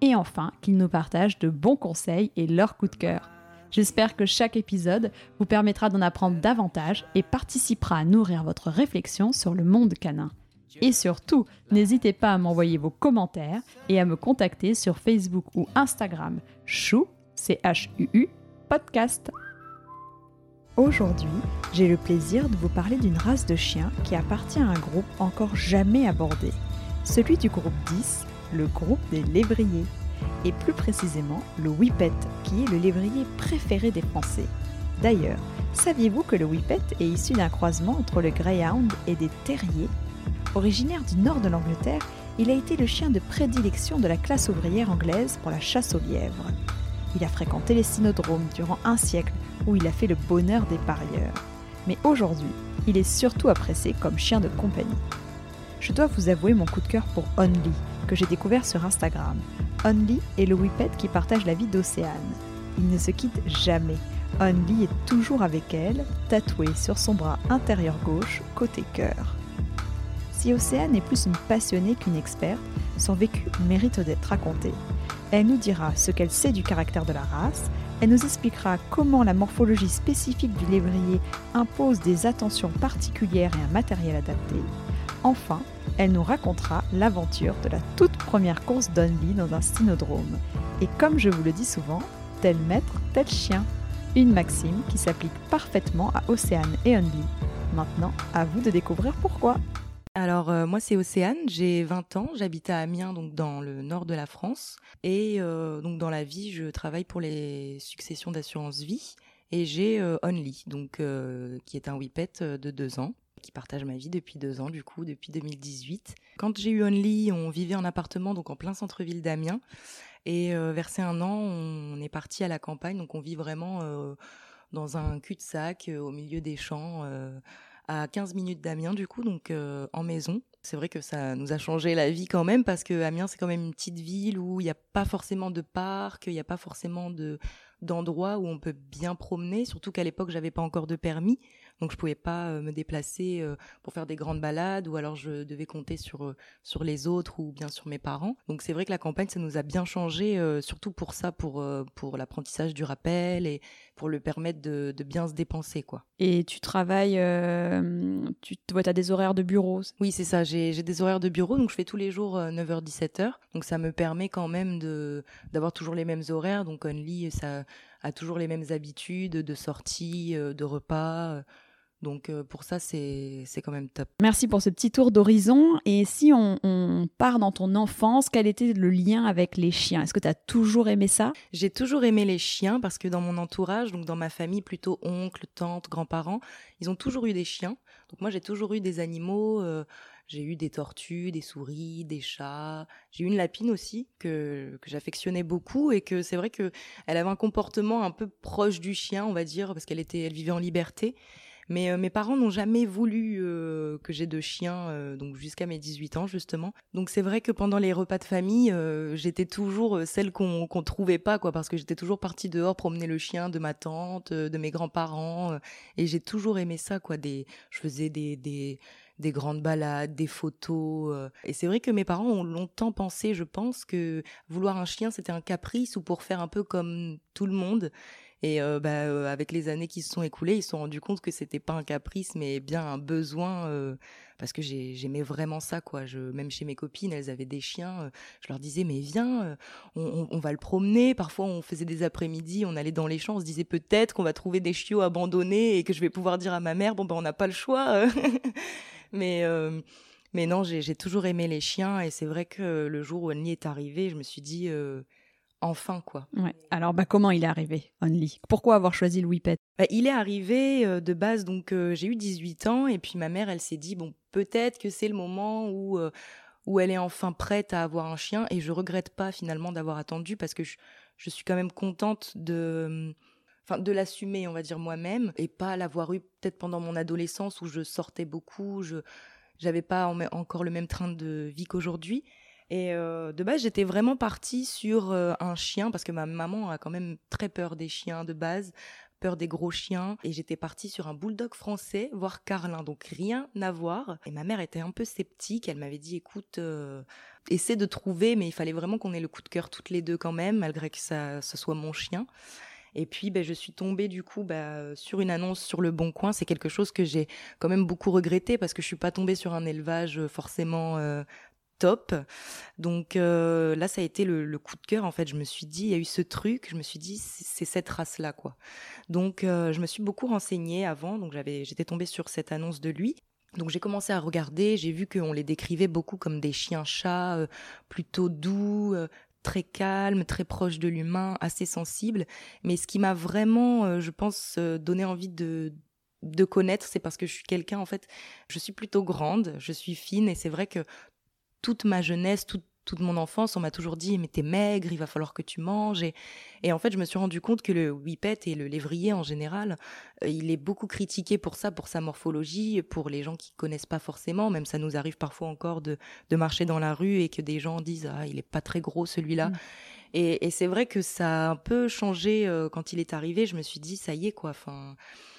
et enfin qu'ils nous partagent de bons conseils et leurs coups de cœur. J'espère que chaque épisode vous permettra d'en apprendre davantage et participera à nourrir votre réflexion sur le monde canin. Et surtout, n'hésitez pas à m'envoyer vos commentaires et à me contacter sur Facebook ou Instagram chou, podcast. Aujourd'hui, j'ai le plaisir de vous parler d'une race de chiens qui appartient à un groupe encore jamais abordé, celui du groupe 10, le groupe des lévriers, et plus précisément le Whippet, qui est le lévrier préféré des Français. D'ailleurs, saviez-vous que le Whippet est issu d'un croisement entre le Greyhound et des terriers? Originaire du nord de l'Angleterre, il a été le chien de prédilection de la classe ouvrière anglaise pour la chasse aux lièvres. Il a fréquenté les synodromes durant un siècle où il a fait le bonheur des parieurs. Mais aujourd'hui, il est surtout apprécié comme chien de compagnie. Je dois vous avouer mon coup de cœur pour Only, que j'ai découvert sur Instagram. Only est le whippet qui partage la vie d'Océane. Il ne se quitte jamais. Only est toujours avec elle, tatoué sur son bras intérieur gauche, côté cœur. Si Océane est plus une passionnée qu'une experte, son vécu mérite d'être raconté. Elle nous dira ce qu'elle sait du caractère de la race, elle nous expliquera comment la morphologie spécifique du lévrier impose des attentions particulières et un matériel adapté. Enfin, elle nous racontera l'aventure de la toute première course d'Only dans un cynodrome. Et comme je vous le dis souvent, tel maître, tel chien. Une maxime qui s'applique parfaitement à Océane et Only. Maintenant, à vous de découvrir pourquoi. Alors euh, moi c'est Océane, j'ai 20 ans, j'habite à Amiens donc dans le nord de la France et euh, donc dans la vie je travaille pour les successions d'assurance vie et j'ai euh, Only donc qui est un whippet de deux ans qui partage ma vie depuis deux ans du coup depuis 2018. Quand j'ai eu Only on vivait en appartement donc en plein centre-ville d'Amiens et vers ces un an on est parti à la campagne donc on vit vraiment dans un cul-de-sac au milieu des champs à 15 minutes d'Amiens du coup, donc euh, en maison. C'est vrai que ça nous a changé la vie quand même parce que Amiens c'est quand même une petite ville où il n'y a pas forcément de parc, il n'y a pas forcément de d'endroits où on peut bien promener, surtout qu'à l'époque j'avais pas encore de permis. Donc je pouvais pas euh, me déplacer euh, pour faire des grandes balades ou alors je devais compter sur euh, sur les autres ou bien sur mes parents. Donc c'est vrai que la campagne ça nous a bien changé surtout pour ça pour pour l'apprentissage du rappel et pour le permettre de, de bien se dépenser quoi. Et tu travailles tu as des horaires de bureau Oui, c'est ça, j'ai j'ai des horaires de bureau donc je fais tous les jours 9h 17h. Donc ça me permet quand même de d'avoir toujours les mêmes horaires donc Only ça a toujours les mêmes habitudes de sortie, de repas donc euh, pour ça, c'est quand même top. Merci pour ce petit tour d'horizon. Et si on, part dans ton enfance, quel était le lien avec les chiens? Est-ce que tu as toujours aimé ça? J'ai toujours aimé les chiens parce que dans mon entourage, donc dans ma famille, plutôt oncle, tante, grands-parents, ils ont toujours eu des chiens. Donc moi, j'ai toujours eu des animaux. Euh, j'ai eu des tortues, des souris, des chats. J'ai eu une lapine aussi que, que j'affectionnais beaucoup et que c'est vrai que elle avait un comportement un peu proche du chien, on va dire, parce qu'elle était, elle vivait en liberté. Mais euh, mes parents n'ont jamais voulu euh, que j'ai de chiens, euh, donc jusqu'à mes 18 ans justement. Donc c'est vrai que pendant les repas de famille, j'étais toujours celle qu'on qu'on trouvait pas, quoi, parce que j'étais toujours partie dehors promener le chien de ma tante, de mes grands-parents, et j'ai toujours aimé ça, quoi. Des, je faisais des, des des grandes balades, des photos. Et c'est vrai que mes parents ont longtemps pensé, je pense, que vouloir un chien, c'était un caprice ou pour faire un peu comme tout le monde. Et euh, bah, euh, avec les années qui se sont écoulées, ils se sont rendus compte que c'était pas un caprice, mais bien un besoin, euh, parce que j'aimais vraiment ça, quoi. Je, même chez mes copines, elles avaient des chiens. je leur disais, mais viens, on, on, va le promener. Parfois, on faisait des après-midi, on allait dans les champs, on se disait peut-être qu'on va trouver des chiots abandonnés et que je vais pouvoir dire à ma mère, bon ben on n'a pas le choix. mais mais non, j'ai toujours aimé les chiens et c'est vrai que le jour où Annie est arrivée, je me suis dit enfin quoi. Ouais. Alors bah comment il est arrivé Only? Pourquoi avoir choisi le Whippet bah, Il est arrivé euh, de base donc euh, j'ai eu 18 ans et puis ma mère elle s'est dit bon peut-être que c'est le moment où euh, où elle est enfin prête à avoir un chien et je regrette pas finalement d'avoir attendu parce que je, je suis quand même contente de enfin de l'assumer, on va dire moi-même, et pas l'avoir eu peut-être pendant mon adolescence où je sortais beaucoup, je j'avais pas encore le même train de vie qu'aujourd'hui. Et euh, de base, j'étais vraiment partie sur euh, un chien parce que ma maman a quand même très peur des chiens de base, peur des gros chiens. Et j'étais partie sur un bulldog français, voire carlin, donc rien à voir. Et ma mère était un peu sceptique. Elle m'avait dit, écoute, euh, essaie de trouver, mais il fallait vraiment qu'on ait le coup de cœur toutes les deux quand même, malgré que ça, ce soit mon chien. Et puis, ben, je suis tombée du coup bah, sur une annonce sur le Bon Coin. C'est quelque chose que j'ai quand même beaucoup regretté parce que je suis pas tombée sur un élevage forcément top. Donc euh, là, ça a été le, coup de cœur. En fait, je me suis dit, il y a eu ce truc. Je me suis dit, c'est cette race-là, quoi. Donc, je me suis beaucoup renseignée avant. Donc, j'avais, j'étais tombée sur cette annonce de lui. Donc j'ai commencé à regarder, j'ai vu qu'on les décrivait beaucoup comme des chiens-chats plutôt doux, très calme, très proche de l'humain, assez sensible. Mais ce qui m'a vraiment, euh, je pense, euh, donné envie de de connaître, c'est parce que je suis quelqu'un, en fait, je suis plutôt grande, je suis fine, et c'est vrai que toute ma jeunesse, toute toute mon enfance, on m'a toujours dit mais t'es maigre, il va falloir que tu manges. Et, en fait, je me suis rendu compte que le whippet et le lévrier en général, euh, il est beaucoup critiqué pour ça, pour sa morphologie, pour les gens qui connaissent pas forcément. Même ça nous arrive parfois encore de, marcher dans la rue et que des gens disent ah il est pas très gros celui-là. Mm. Et, c'est vrai que ça a un peu changé euh, quand il est arrivé. Je me suis dit ça y est quoi. Enfin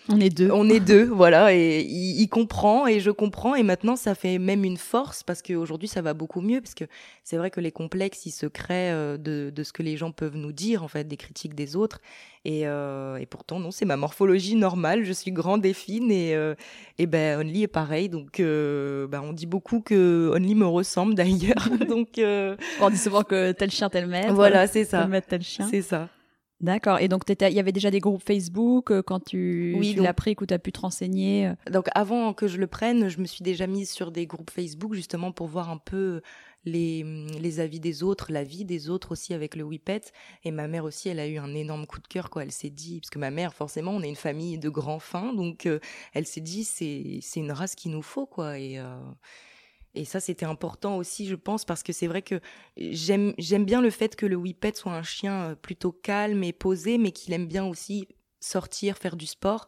on est deux. On est deux, voilà. Et il, comprend et je comprends. Et maintenant, ça fait même une force parce qu'aujourd'hui, ça va beaucoup mieux. Parce que c'est vrai que les complexes, ils se créent euh, de, de, ce que les gens peuvent nous dire, en fait, des critiques des autres. Et, euh, et pourtant, non, c'est ma morphologie normale. Je suis grande et fine. Et, euh, et ben, Only est pareil. Donc, euh, ben, on dit beaucoup que Only me ressemble d'ailleurs. donc, euh, on dit souvent que tel chien, tel maître. Voilà, c'est ça. Tel maître, tel chien. C'est ça. D'accord. Et donc, il y avait déjà des groupes Facebook euh, quand tu, oui, l'as pris, que tu as pu te renseigner euh? Donc, avant que je le prenne, je me suis déjà mise sur des groupes Facebook justement pour voir un peu les, les avis des autres, la vie des autres aussi avec le Whippet. Et ma mère aussi, elle a eu un énorme coup de cœur, quoi. Elle s'est dit, parce que ma mère, forcément, on est une famille de grands fins, donc euh, elle s'est dit, c'est, c'est une race qu'il nous faut, quoi. Et, et ça, c'était important aussi, je pense, parce que c'est vrai que j'aime, bien le fait que le Whippet soit un chien euh, plutôt calme et posé, mais qu'il aime bien aussi sortir, faire du sport.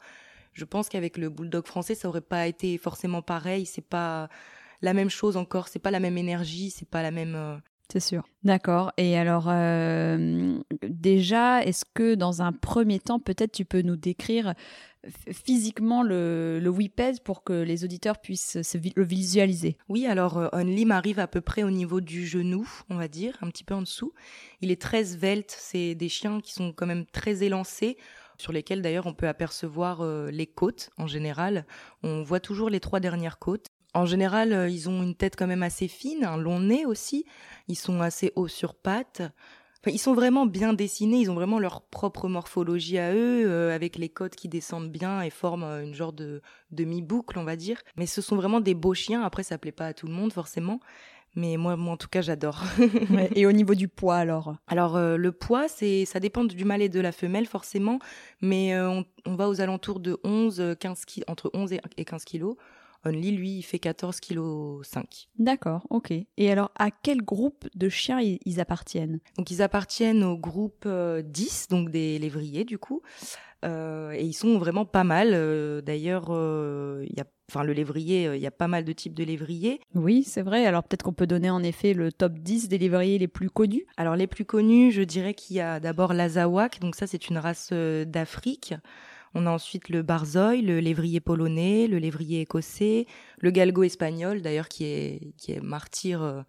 Je pense qu'avec le bulldog français, ça aurait pas été forcément pareil. C'est pas la même chose encore. C'est pas la même énergie. C'est pas la même. Euh, c'est sûr. D'accord. Et alors, euh, déjà, est-ce que dans un premier temps, peut-être tu peux nous décrire physiquement le, le pour que les auditeurs puissent le visualiser? Oui, alors euh, Only m'arrive à peu près au niveau du genou, on va dire, un petit peu en dessous. Il est très svelte, c'est des chiens qui sont quand même très élancés sur lesquels d'ailleurs on peut apercevoir euh, les côtes en général. On voit toujours les trois dernières côtes. En général, euh, ils ont une tête quand même assez fine, un long nez aussi. Ils sont assez hauts sur pattes ils sont vraiment bien dessinés, ils ont vraiment leur propre morphologie à eux, euh, avec les côtes qui descendent bien et forment euh, une genre de demi-boucle, on va dire. Mais ce sont vraiment des beaux chiens. Après, ça plaît pas à tout le monde forcément. Mais moi, moi en tout cas, j'adore. et au niveau du poids, alors? Alors, euh, le poids, c'est, ça dépend du mâle et de la femelle, forcément. Mais on, va aux alentours de 11, 15 entre 11 et 15 kilos. Only, lui, il fait 14 kg 5. D'accord, ok. Et alors, à quel groupe de chiens ils, appartiennent? Donc, ils appartiennent au groupe 10, euh, donc des lévriers, du coup. Euh, et ils sont vraiment pas mal. Euh, d'ailleurs, il y a enfin le lévrier, il y a pas mal de types de lévriers. Oui, c'est vrai. Alors peut-être qu'on peut donner en effet le top 10 des lévriers les plus connus. Alors les plus connus, je dirais qu'il y a d'abord l'Azawak, donc ça c'est une race d'Afrique. On a ensuite le barzoi, le lévrier polonais, le lévrier écossais, le galgo espagnol d'ailleurs qui est qui est martyr euh,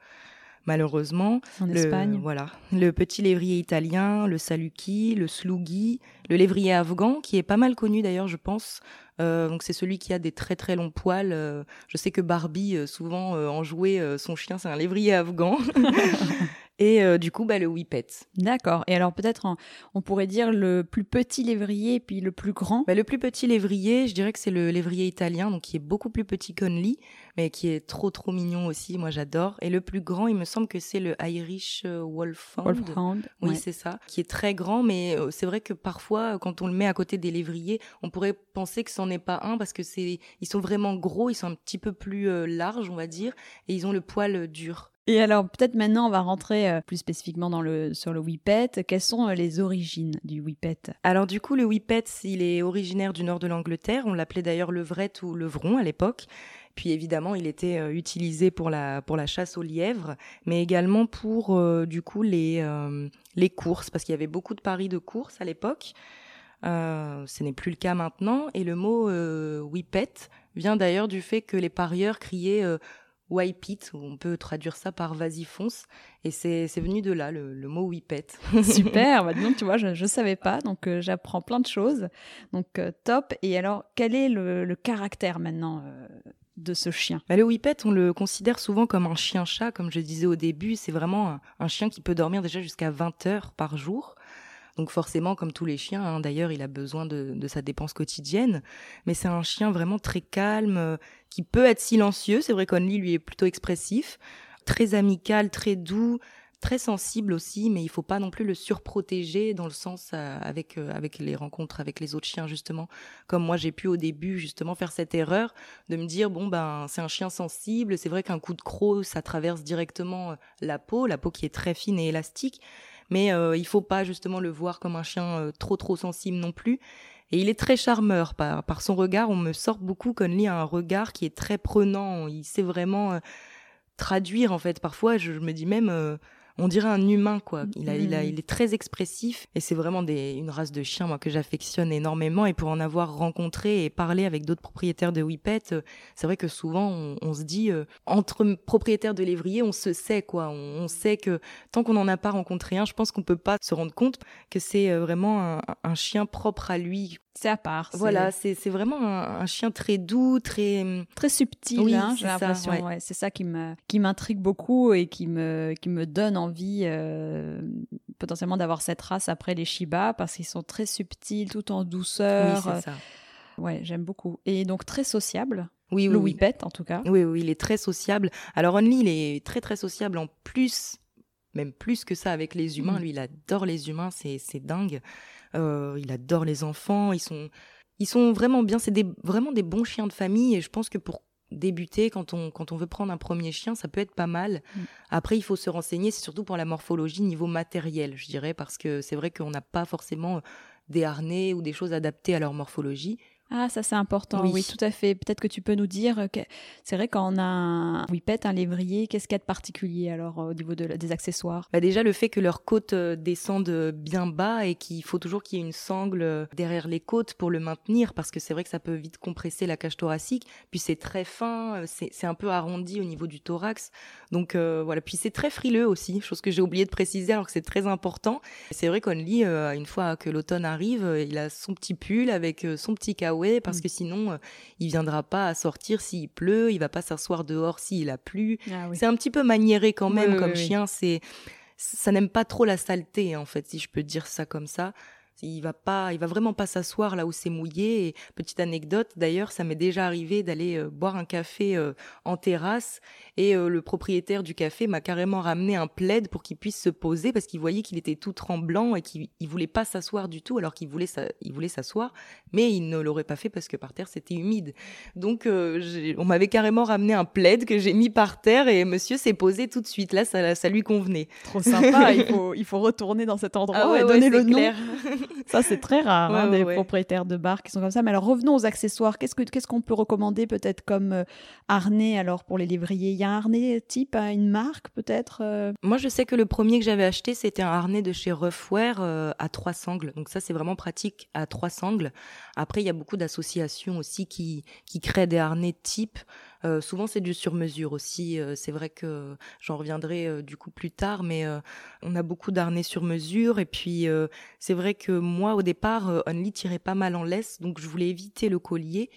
malheureusement. En Espagne. Voilà. Le petit lévrier italien, le saluki, le slugi, le lévrier afghan qui est pas mal connu d'ailleurs je pense. Euh, donc c'est celui qui a des très très longs poils. Euh, je sais que Barbie souvent en jouait son chien c'est un lévrier afghan. et euh, du coup bah, le whippet. D'accord. Et alors peut-être on pourrait dire le plus petit lévrier puis le plus grand. Bah, le plus petit lévrier, je dirais que c'est le lévrier italien, donc qui est beaucoup plus petit qu'Only, mais qui est trop trop mignon aussi. Moi j'adore. Et le plus grand, il me semble que c'est le Irish euh, Wolfhound. Wolfhound. Oui c'est ça, qui est très grand, mais euh, c'est vrai que parfois quand on le met à côté des lévriers, on pourrait penser que c'en est pas un parce que c'est ils sont vraiment gros, ils sont un petit peu plus larges on va dire, et ils ont le poil dur. Et alors, peut-être maintenant, on va rentrer euh, plus spécifiquement sur le Whippet. Quelles sont euh, les origines du Whippet Alors, du coup, le Whippet, il est originaire du nord de l'Angleterre. On l'appelait d'ailleurs levret ou levron à l'époque. Puis évidemment, il était euh, utilisé pour la, pour la chasse aux lièvres, mais également pour du coup les, les courses, parce qu'il y avait beaucoup de paris de courses à l'époque. ce n'est plus le cas maintenant. Et le mot whippet vient d'ailleurs du fait que les parieurs criaient It, on peut traduire ça par vas-y fonce, et c'est venu de là, le, mot whippet. Super, bah, donc tu vois, je ne savais pas, donc euh, j'apprends plein de choses, donc euh, top. Et alors, quel est le, caractère maintenant euh, de ce chien? Bah, Le whippet, on le considère souvent comme un chien-chat, comme je disais au début, c'est vraiment un, chien qui peut dormir déjà jusqu'à 20 heures par jour. Donc forcément, comme tous les chiens, hein, d'ailleurs, il a besoin de, sa dépense quotidienne. Mais c'est un chien vraiment très calme, euh, qui peut être silencieux. C'est vrai qu'Only, lui, est plutôt expressif. Très amical, très doux, très sensible aussi, mais il faut pas non plus le surprotéger dans le sens euh, avec euh, avec les rencontres avec les autres chiens justement. Comme moi j'ai pu au début justement faire cette erreur de me dire bon ben c'est un chien sensible, c'est vrai qu'un coup de croc ça traverse directement la peau, la peau qui est très fine et élastique, mais euh, il faut pas justement le voir comme un chien euh, trop trop sensible non plus. Et il est très charmeur par, par son regard. On me sort beaucoup Conley a un regard qui est très prenant. Il sait vraiment euh, traduire en fait. Parfois, je, me dis même on dirait un humain quoi. Il a, il a, il est très expressif et c'est vraiment des, une race de chien moi que j'affectionne énormément et pour en avoir rencontré et parlé avec d'autres propriétaires de Whippet, euh, c'est vrai que souvent on, se dit euh, entre propriétaires de lévrier, on se sait quoi. On, sait que tant qu'on n'en a pas rencontré un, je pense qu'on peut pas se rendre compte que c'est euh, vraiment un chien propre à lui c'est à part. Voilà, c'est vraiment un, chien très doux, très très subtil. hein, J'ai l'impression. c'est ça qui me qui m'intrigue beaucoup et qui me qui me donne envie euh, potentiellement d'avoir cette race après les Shiba parce qu'ils sont très subtils, tout en douceur. Oui, c'est ça. Ouais, j'aime beaucoup. Et donc très sociable. Oui, le oui, Whippet en tout cas. Oui, oui, il est très sociable. Alors Only, il est très très sociable en plus, même plus que ça avec les humains. Mm. Lui, il adore les humains, c'est dingue. Euh, il adore les enfants. Ils sont, ils sont vraiment bien. C'est des, vraiment des bons chiens de famille. Et je pense que pour débuter, quand on, quand on veut prendre un premier chien, ça peut être pas mal. Mm. Après, il faut se renseigner. C'est surtout pour la morphologie niveau matériel, je dirais, parce que c'est vrai qu'on n'a pas forcément des harnais ou des choses adaptées à leur morphologie. Ah, ça c'est important, oui. tout à fait. Peut-être que tu peux nous dire, que c'est vrai quand on a un whippet, un lévrier, qu'est-ce qu'il y a de particulier alors au niveau des accessoires? Bah Déjà le fait que leurs côtes euh, descendent bien bas et qu'il faut toujours qu'il y ait une sangle euh, derrière les côtes pour le maintenir parce que c'est vrai que ça peut vite compresser la cage thoracique. Puis c'est très fin, euh, c'est un peu arrondi au niveau du thorax. Donc voilà, puis c'est très frileux aussi, chose que j'ai oublié de préciser alors que c'est très important. C'est vrai qu'on lit, une fois que l'automne arrive, il a son petit pull avec son petit parce mm. que sinon, euh, il viendra pas à sortir s'il pleut, il va pas s'asseoir dehors s'il a plu. Ah c'est un petit peu maniéré quand même comme chien. C'est ça n'aime pas trop la saleté en fait, si je peux dire ça comme ça. Il va pas, il va vraiment pas s'asseoir là où c'est mouillé. Et petite anecdote, d'ailleurs, ça m'est déjà arrivé d'aller euh, boire un café euh, en terrasse et euh, le propriétaire du café m'a carrément ramené un plaid pour qu'il puisse se poser parce qu'il voyait qu'il était tout tremblant et qu'il il voulait pas s'asseoir du tout alors qu'il voulait il voulait s'asseoir, mais il ne l'aurait pas fait parce que par terre c'était humide. Donc on m'avait carrément ramené un plaid que j'ai mis par terre et monsieur s'est posé tout de suite. Là, ça, ça lui convenait. Trop sympa. il faut il faut retourner dans cet endroit ah et donner le nom. Ça, c'est très rare, hein, des propriétaires de bars qui sont comme ça. Mais alors, revenons aux accessoires. Qu'est-ce qu'on peut recommander peut-être comme euh, harnais alors pour les lévriers? Il y a un harnais type à une marque peut-être euh? Moi, je sais que le premier que j'avais acheté, c'était un harnais de chez Roughwear euh, à trois sangles. Donc ça, c'est vraiment pratique à trois sangles. Après, il y a beaucoup d'associations aussi qui, qui créent des harnais type. Euh, souvent, c'est du sur-mesure aussi. Euh, c'est vrai que j'en reviendrai euh, du coup plus tard, mais on a beaucoup d'harnais sur mesure. Et puis, c'est vrai que moi, au départ, Only tirait pas mal en laisse, donc je voulais éviter le collier.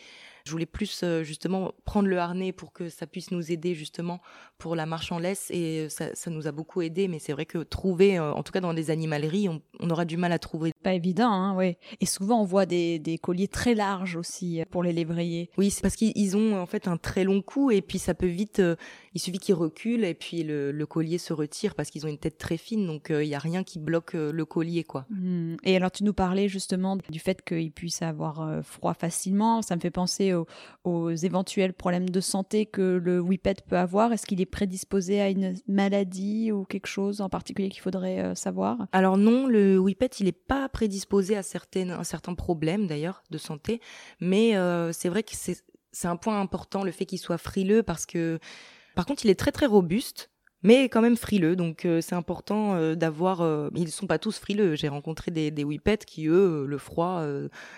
Je voulais plus justement prendre le harnais pour que ça puisse nous aider justement pour la marche en laisse et ça, ça nous a beaucoup aidé. Mais c'est vrai que trouver, en tout cas dans des animaleries, on, on, aura du mal à trouver Pas évident, hein, oui. Et souvent, on voit des, des, colliers très larges aussi euh, pour les lévriers. Oui, c'est parce qu'ils ont en fait un très long cou et puis ça peut vite. Euh, il suffit qu'ils reculent et puis le, le, collier se retire parce qu'ils ont une tête très fine, donc il n'y a rien qui bloque le collier, quoi. Mmh. Et alors, tu nous parlais justement du fait qu'ils puissent avoir froid facilement. Ça me fait penser aux, aux éventuels problèmes de santé que le whippet peut avoir. Est-ce qu'il est prédisposé à une maladie ou quelque chose en particulier qu'il faudrait savoir? Alors non, le whippet, il n'est pas prédisposé à, certaines, certains problèmes d'ailleurs de santé, mais euh, c'est vrai que c'est un point important le fait qu'il soit frileux parce que par contre il est très très robuste mais quand même frileux. Donc euh, c'est important euh, d'avoir. Ils ne sont pas tous frileux. J'ai rencontré des, des whippets qui eux, le froid,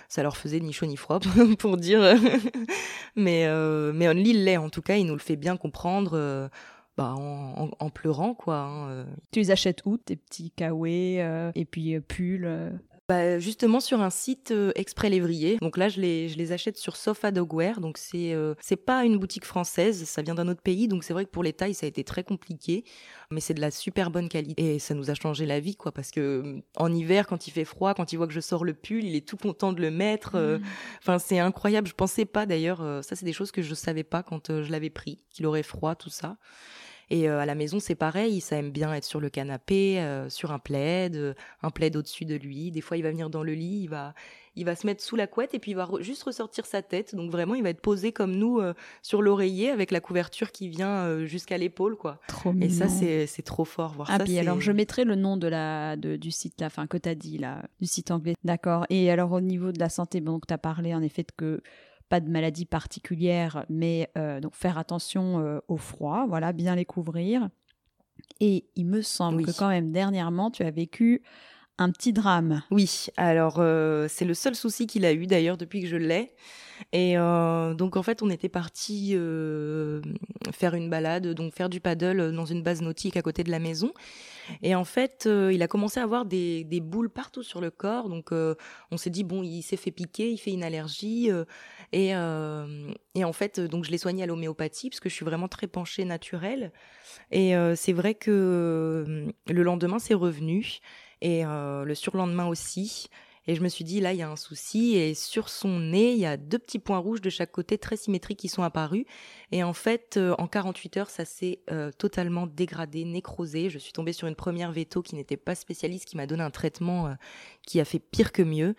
ça leur faisait ni chaud ni froid pour dire. mais mais Only l'est en tout cas. Il nous le fait bien comprendre bah, en, pleurant, quoi. Hein, euh. Tu les achètes où, tes petits kawés euh, et puis euh, pulls bah, justement sur un site exprès lévrier. Donc là, je les, je les achète sur Sofa Dogwear. Donc c'est c'est pas une boutique française, ça vient d'un autre pays. Donc c'est vrai que pour les tailles, ça a été très compliqué, mais c'est de la super bonne qualité et ça nous a changé la vie, quoi. Parce que en hiver, quand il fait froid, quand il voit que je sors le pull, il est tout content de le mettre. Mmh. Enfin, c'est incroyable. Je pensais pas d'ailleurs. ça, c'est des choses que je savais pas quand je l'avais pris, qu'il aurait froid, tout ça. Et euh, à la maison, c'est pareil, ça aime bien être sur le canapé, euh, sur un plaid, euh, un plaid au-dessus de lui. Des fois, il va venir dans le lit, il va, il va se mettre sous la couette et puis il va juste ressortir sa tête. Donc vraiment, il va être posé comme nous sur l'oreiller avec la couverture qui vient jusqu'à l'épaule, quoi. Trop et ça, c'est, c'est trop fort. Voir ah, ça, puis alors, je mettrai le nom de la, de, du site, là, enfin, que tu as dit, là, du site anglais. D'accord. Et alors, au niveau de la santé, donc, tu as parlé en effet de que pas de maladie particulière, mais euh, donc faire attention euh, au froid, voilà, bien les couvrir. Et il me semble que quand même dernièrement, tu as vécu un petit drame. Oui, alors euh, c'est le seul souci qu'il a eu d'ailleurs depuis que je l'ai. Et euh, donc en fait, on était parti euh, faire une balade, donc faire du paddle dans une base nautique à côté de la maison. Et en fait, il a commencé à avoir des, des, boules partout sur le corps. Donc on s'est dit bon, il s'est fait piquer, il fait une allergie. Et, et en fait, donc je l'ai soigné à l'homéopathie parce que je suis vraiment très penchée naturelle. Et c'est vrai que le lendemain, c'est revenu et le surlendemain aussi. Et je me suis dit, là, il y a un souci. Et sur son nez, il y a deux petits points rouges de chaque côté, très symétriques, qui sont apparus. Et en fait, euh, en 48 heures, ça s'est euh, totalement dégradé, nécrosé. Je suis tombée sur une première veto qui n'était pas spécialiste, qui m'a donné un traitement euh, qui a fait pire que mieux.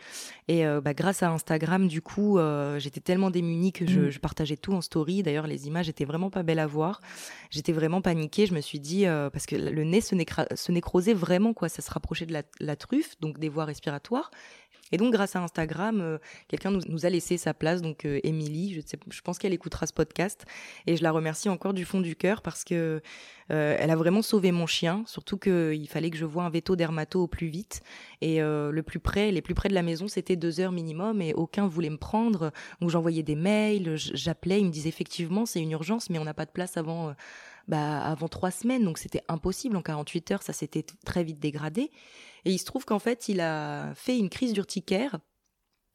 Et bah, grâce à Instagram, du coup, j'étais tellement démunie que je, mm. je, partageais tout en story. D'ailleurs, les images étaient vraiment pas belles à voir. J'étais vraiment paniquée. Je me suis dit, parce que le nez se, se nécrosait vraiment, quoi. Ça se rapprochait de la, la truffe, donc des voies respiratoires. Et donc, grâce à Instagram, euh, quelqu'un nous, a laissé sa place, donc euh, Émilie, je, je pense qu'elle écoutera ce podcast, et je la remercie encore du fond du cœur parce que euh, elle a vraiment sauvé mon chien, surtout qu'il fallait que je voie un veto dermato au plus vite, et le plus près, les plus près de la maison, c'était deux heures minimum, et aucun voulait me prendre, donc j'envoyais des mails, j'appelais, ils me disaient effectivement c'est une urgence, mais on n'a pas de place avant bah, avant trois semaines, donc c'était impossible. En 48 heures, ça s'était très vite dégradé. Et il se trouve qu'en fait, il a fait une crise d'urticaire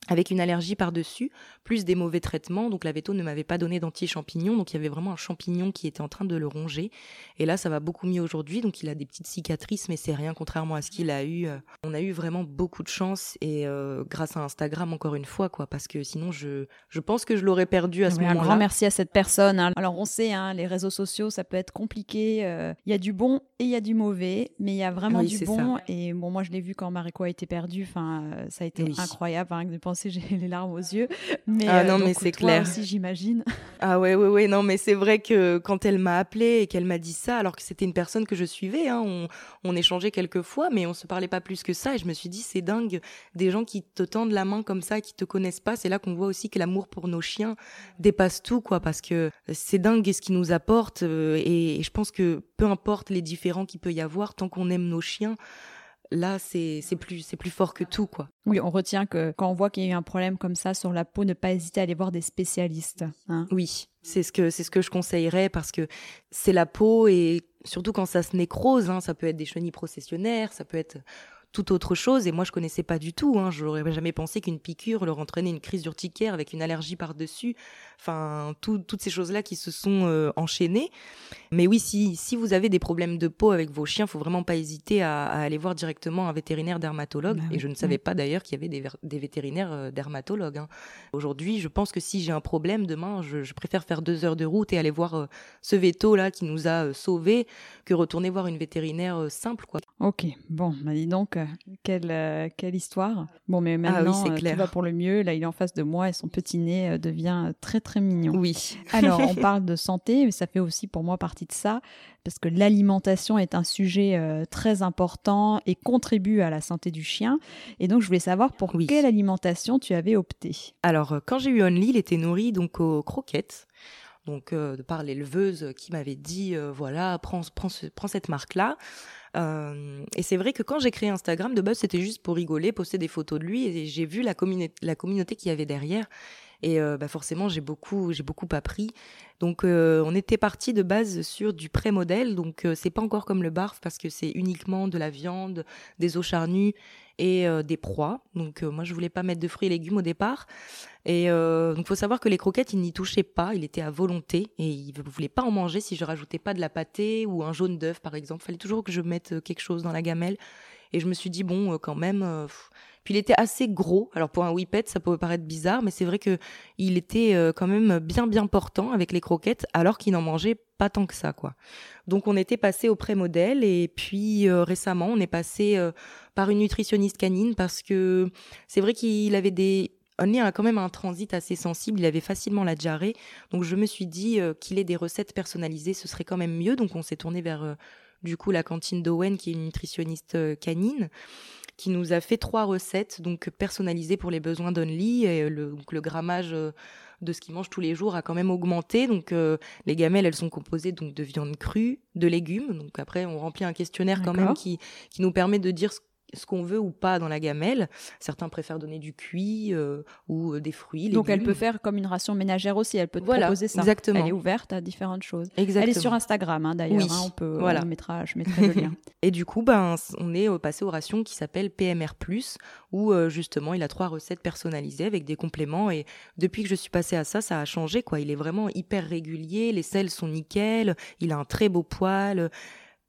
avec une allergie par-dessus, plus des mauvais traitements. Donc la veto ne m'avait pas donné d'anti-champignon, donc il y avait vraiment un champignon qui était en train de le ronger. Et là, ça va beaucoup mieux aujourd'hui, donc il a des petites cicatrices, mais c'est rien contrairement à ce qu'il a eu. Euh, on a eu vraiment beaucoup de chance et euh, grâce à Instagram encore une fois, quoi, parce que sinon je je pense que je l'aurais perdu à ce moment-là. Un grand merci à cette personne. Hein. Alors on sait, hein, les réseaux sociaux, ça peut être compliqué. Euh, il y a du bon et il y a du mauvais, mais il y a vraiment du bon. Et bon, moi je l'ai vu quand Mariko a été perdue. Enfin, ça a été incroyable. Hein, j'ai les larmes aux yeux. Mais, ah non, euh, mais c'est clair. aussi, j'imagine. Ah ouais, ouais, ouais. Non, mais c'est vrai que quand elle m'a appelé et qu'elle m'a dit ça, alors que c'était une personne que je suivais, hein, on, on échangeait quelques fois, mais on se parlait pas plus que ça. Et je me suis dit, c'est dingue, des gens qui te tendent la main comme ça, qui te connaissent pas. C'est là qu'on voit aussi que l'amour pour nos chiens dépasse tout, quoi, parce que c'est dingue ce qu'ils nous apportent. Euh, et je pense que peu importe les différents qu'il peut y avoir, tant qu'on aime nos chiens, là, c'est plus, plus fort que tout, quoi. Oui, on retient que quand on voit qu'il y a eu un problème comme ça sur la peau, ne pas hésiter à aller voir des spécialistes. Hein. Oui, c'est ce que c'est ce que je conseillerais parce que c'est la peau et surtout quand ça se nécrose, hein, ça peut être des chenilles processionnaires, ça peut être tout autre chose. Et moi, je connaissais pas du tout. Hein. Je n'aurais jamais pensé qu'une piqûre leur entraînait une crise urticaire avec une allergie par-dessus. Enfin, toutes ces choses-là qui se sont euh, enchaînées. Mais oui, si, si vous avez des problèmes de peau avec vos chiens, faut vraiment pas hésiter à, aller voir directement un vétérinaire dermatologue. Bah et je ne savais pas d'ailleurs qu'il y avait des, des vétérinaires euh, dermatologues. Hein. Aujourd'hui, je pense que si j'ai un problème demain, je, préfère faire deux heures de route et aller voir euh, ce veto là qui nous a sauvés que retourner voir une vétérinaire simple, quoi. Ok, bon, bah dis donc, quelle, quelle histoire. Bon, mais ah maintenant, ah tout va pour le mieux. Là, il est en face de moi et son petit nez devient très, très mignon. Oui. Alors, on parle de santé, mais ça fait aussi pour moi partie de ça, parce que l'alimentation est un sujet euh, très important et contribue à la santé du chien. Et donc, je voulais savoir pour quelle alimentation tu avais opté. Alors, euh, quand j'ai eu Only, il était nourri donc aux croquettes. Donc, euh, de par l'éleveuse qui m'avait dit, voilà, prends, prends, prends cette marque-là. et c'est vrai que quand j'ai créé Instagram, de base, c'était juste pour rigoler, poster des photos de lui, et j'ai vu la, la communauté qu'il y avait derrière. Et euh, bah forcément, j'ai beaucoup, j'ai beaucoup appris. Donc, euh, on était parti de base sur du pré-modèle. Donc, euh, c'est pas encore comme le barf parce que c'est uniquement de la viande, des os charnus et des proies. Donc, moi, je voulais pas mettre de fruits et légumes au départ. Et donc, faut savoir que les croquettes, il n'y touchait pas. Il était à volonté et il voulait pas en manger si je rajoutais pas de la pâtée ou un jaune d'œuf, par exemple. Fallait toujours que je mette quelque chose dans la gamelle. Et je me suis dit bon, quand même. Puis il était assez gros. Alors pour un whippet, ça peut paraître bizarre, mais c'est vrai que il était euh, quand même bien bien portant avec les croquettes, alors qu'il n'en mangeait pas tant que ça, quoi. Donc on était passé au pré-modèle et puis euh, récemment on est passé euh, par une nutritionniste canine parce que c'est vrai qu'il avait des Only a quand même un transit assez sensible, il avait facilement la diarrhée. Donc je me suis dit qu'il ait des recettes personnalisées, ce serait quand même mieux. Donc on s'est tourné vers du coup la cantine d'Owen qui est une nutritionniste canine qui nous a fait trois recettes donc personnalisées pour les besoins d'Only et le, donc, le grammage euh, de ce qu'il mange tous les jours a quand même augmenté. Donc euh, les gamelles, elles sont composées donc de viande crue, de légumes. Donc après, on remplit un questionnaire quand même qui, qui nous permet de dire ce ce qu'on veut ou pas dans la gamelle. Certains préfèrent donner du cuit euh, ou euh, des fruits. Donc elle peut faire comme une ration ménagère aussi. Elle peut te proposer ça. Exactement. Elle est ouverte à différentes choses. Exactement. Elle est sur Instagram hein, d'ailleurs. Hein, on peut. Voilà. On mettra, je mettrai le lien. Et du coup, ben, on est passé aux rations qui s'appellent PMR+, où euh, justement il a trois recettes personnalisées avec des compléments. Et depuis que je suis passée à ça, ça a changé. quoi. Il est vraiment hyper régulier. Les sels sont nickel. Il a un très beau poil.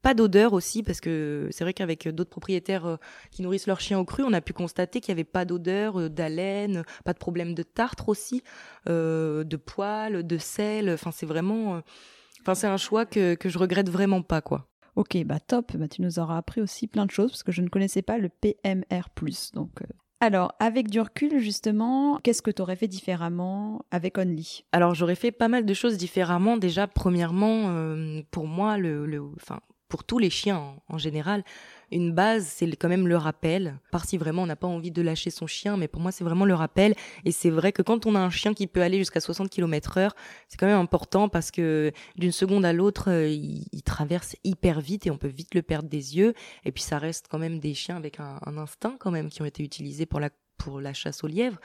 Pas d'odeur aussi, parce que c'est vrai qu'avec d'autres propriétaires euh, qui nourrissent leurs chiens au cru, on a pu constater qu'il n'y avait pas d'odeur, euh, d'haleine, pas de problème de tartre aussi, euh, de poils, de sel. Enfin, c'est vraiment. Enfin, c'est un choix que, que je regrette vraiment pas, quoi. Ok, bah top, bah tu nous auras appris aussi plein de choses parce que je ne connaissais pas le PMR+. Donc, Alors, avec du recul, justement, qu'est-ce que tu aurais fait différemment avec Only? Alors, j'aurais fait pas mal de choses différemment. Déjà, premièrement, pour moi, le, le, enfin, pour tous les chiens en, général, une base, c'est quand même le rappel. Par si vraiment on n'a pas envie de lâcher son chien, mais pour moi, c'est vraiment le rappel. Et c'est vrai que quand on a un chien qui peut aller jusqu'à 60 km heure, c'est quand même important parce que d'une seconde à l'autre, euh, il, traverse hyper vite et on peut vite le perdre des yeux. Et puis ça reste quand même des chiens avec un, un instinct quand même qui ont été utilisés pour la, pour la chasse aux lièvres.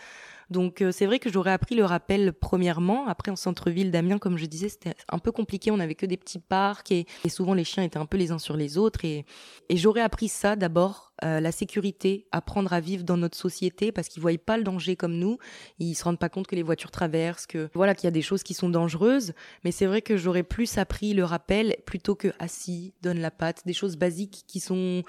Donc euh, c'est vrai que j'aurais appris le rappel premièrement. Après en centre-ville d'Amiens, comme je disais, c'était un peu compliqué. On n'avait que des petits parcs et, souvent les chiens étaient un peu les uns sur les autres. Et, j'aurais appris ça d'abord, euh, la sécurité, apprendre à vivre dans notre société parce qu'ils voient pas le danger comme nous. Ils se rendent pas compte que les voitures traversent, que voilà qu'il y a des choses qui sont dangereuses. Mais c'est vrai que j'aurais plus appris le rappel plutôt que assis, donne la patte, des choses basiques qui sont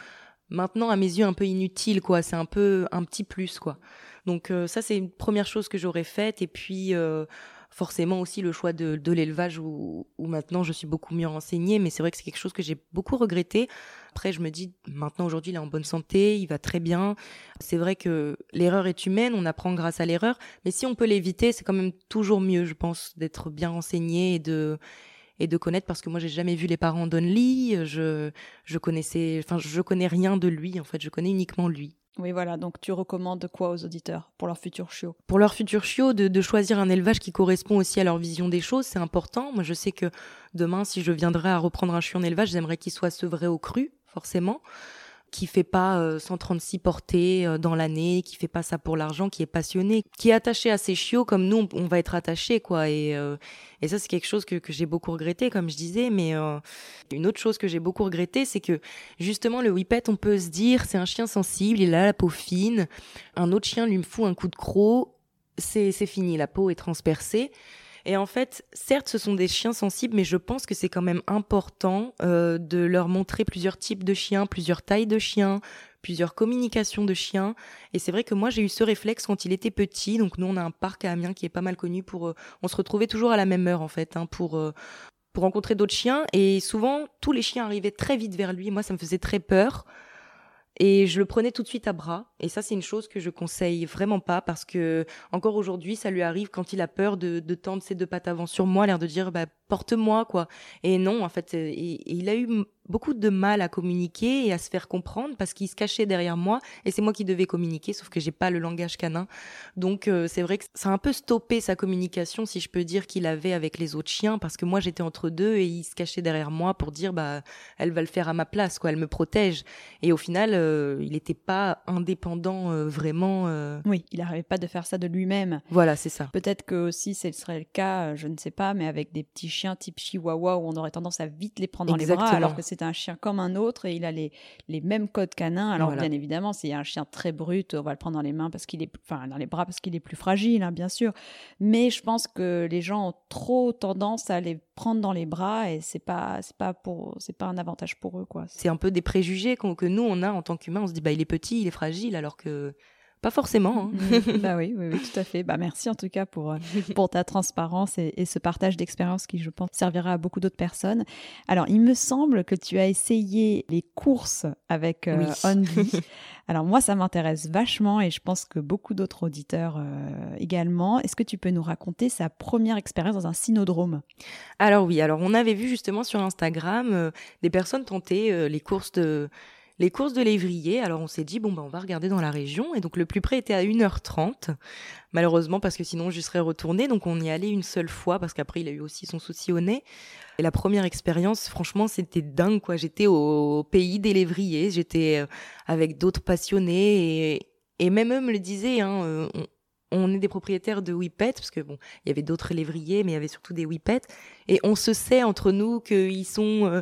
maintenant à mes yeux un peu inutiles quoi. C'est un peu un petit plus quoi. Donc euh, ça, c'est une première chose que j'aurais faite. Et puis euh, forcément aussi le choix de, l'élevage où, maintenant je suis beaucoup mieux renseignée. Mais c'est vrai que c'est quelque chose que j'ai beaucoup regretté. Après, je me dis maintenant aujourd'hui il est en bonne santé, il va très bien. C'est vrai que l'erreur est humaine, on apprend grâce à l'erreur. Mais si on peut l'éviter, c'est quand même toujours mieux, je pense, d'être bien renseigné et de et de connaître parce que moi j'ai jamais vu les parents d'Only, je je connaissais enfin je connais rien de lui en fait, je connais uniquement lui. Oui, voilà. Donc, tu recommandes quoi aux auditeurs pour leur futur chiot? Pour leur futur chiot, de, choisir un élevage qui correspond aussi à leur vision des choses, c'est important. Moi, je sais que demain, si je viendrais à reprendre un chiot en élevage, j'aimerais qu'il soit sevré au cru, forcément. Qui fait pas 136 euh, portées euh, dans l'année, qui fait pas ça pour l'argent, qui est passionné, qui est attaché à ses chiots comme nous, on, va être attaché, quoi. Et, euh, ça, c'est quelque chose que, j'ai beaucoup regretté, comme je disais. Mais une autre chose que j'ai beaucoup regretté, c'est que justement, le whippet, on peut se dire, c'est un chien sensible, il a la peau fine. Un autre chien lui fout un coup de croc, c'est fini, la peau est transpercée. Et en fait, certes, ce sont des chiens sensibles, mais je pense que c'est quand même important euh, de leur montrer plusieurs types de chiens, plusieurs tailles de chiens, plusieurs communications de chiens. Et c'est vrai que moi, j'ai eu ce réflexe quand il était petit. Donc nous, on a un parc à Amiens qui est pas mal connu pour... Euh, on se retrouvait toujours à la même heure, en fait, hein, pour... Euh, pour rencontrer d'autres chiens et souvent tous les chiens arrivaient très vite vers lui. Moi, ça me faisait très peur. Et je le prenais tout de suite à bras. Et ça, c'est une chose que je conseille vraiment pas parce que encore aujourd'hui, ça lui arrive quand il a peur de, de tendre ses deux pattes avant sur moi, l'air de dire bah, porte-moi quoi. Et non, en fait, il a eu beaucoup de mal à communiquer et à se faire comprendre parce qu'il se cachait derrière moi et c'est moi qui devais communiquer sauf que j'ai pas le langage canin. Donc euh, c'est vrai que ça a un peu stoppé sa communication si je peux dire qu'il avait avec les autres chiens parce que moi j'étais entre deux et il se cachait derrière moi pour dire bah elle va le faire à ma place quoi elle me protège. Et au final euh, il n'était pas indépendant euh, vraiment oui il n'arrivait pas de faire ça de lui-même. Voilà c'est ça. Peut-être que aussi ce serait le cas je ne sais pas mais avec des petits chiens type chihuahua où on aurait tendance à vite les prendre dans les bras alors que c'est un chien comme un autre et il a les, les mêmes codes canins. Alors bien évidemment, c'est un chien très brut, on va le prendre dans les mains parce qu'il est, enfin dans les bras parce qu'il est plus fragile, hein, bien sûr. Mais je pense que les gens ont trop tendance à les prendre dans les bras et c'est pas, c'est pas pour, c'est pas un avantage pour eux quoi. C'est un peu des préjugés que nous on a en tant qu'humains. On se dit bah il est petit, il est fragile, alors que pas forcément. Hein. Mm. bah oui, oui, oui, tout à fait. Bah merci en tout cas pour, euh, pour ta transparence et, ce partage d'expérience qui, je pense, servira à beaucoup d'autres personnes. Alors, il me semble que tu as essayé les courses avec euh, Alors moi, ça m'intéresse vachement et je pense que beaucoup d'autres auditeurs euh, également. Est-ce que tu peux nous raconter sa première expérience dans un synodrome? Alors oui, alors on avait vu justement sur Instagram des personnes tenter les courses de les courses de lévrier. Alors on s'est dit, bon, ben, on va regarder dans la région. Et donc le plus près était à 1h30, malheureusement, parce que sinon je serais retournée. Donc on y allait une seule fois, parce qu'après il a eu aussi son souci au nez. Et la première expérience, franchement, c'était dingue, quoi. J'étais au, pays des lévriers, j'étais euh, avec d'autres passionnés. Et, et, même eux me le disaient, hein, euh, on, est des propriétaires de whippets, parce que bon, il y avait d'autres lévriers, mais il y avait surtout des whippets. Et on se sait entre nous qu'ils sont... Euh,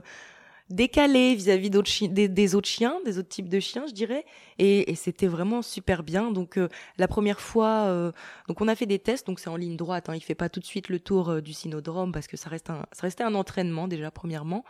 décalé vis-à-vis d'autres des, autres chiens, des autres types de chiens, je dirais. Et, c'était vraiment super bien. Donc euh, la première fois, euh, donc on a fait des tests, donc c'est en ligne droite. Hein, il fait pas tout de suite le tour euh, du synodrome parce que ça reste un, ça restait un entraînement déjà premièrement.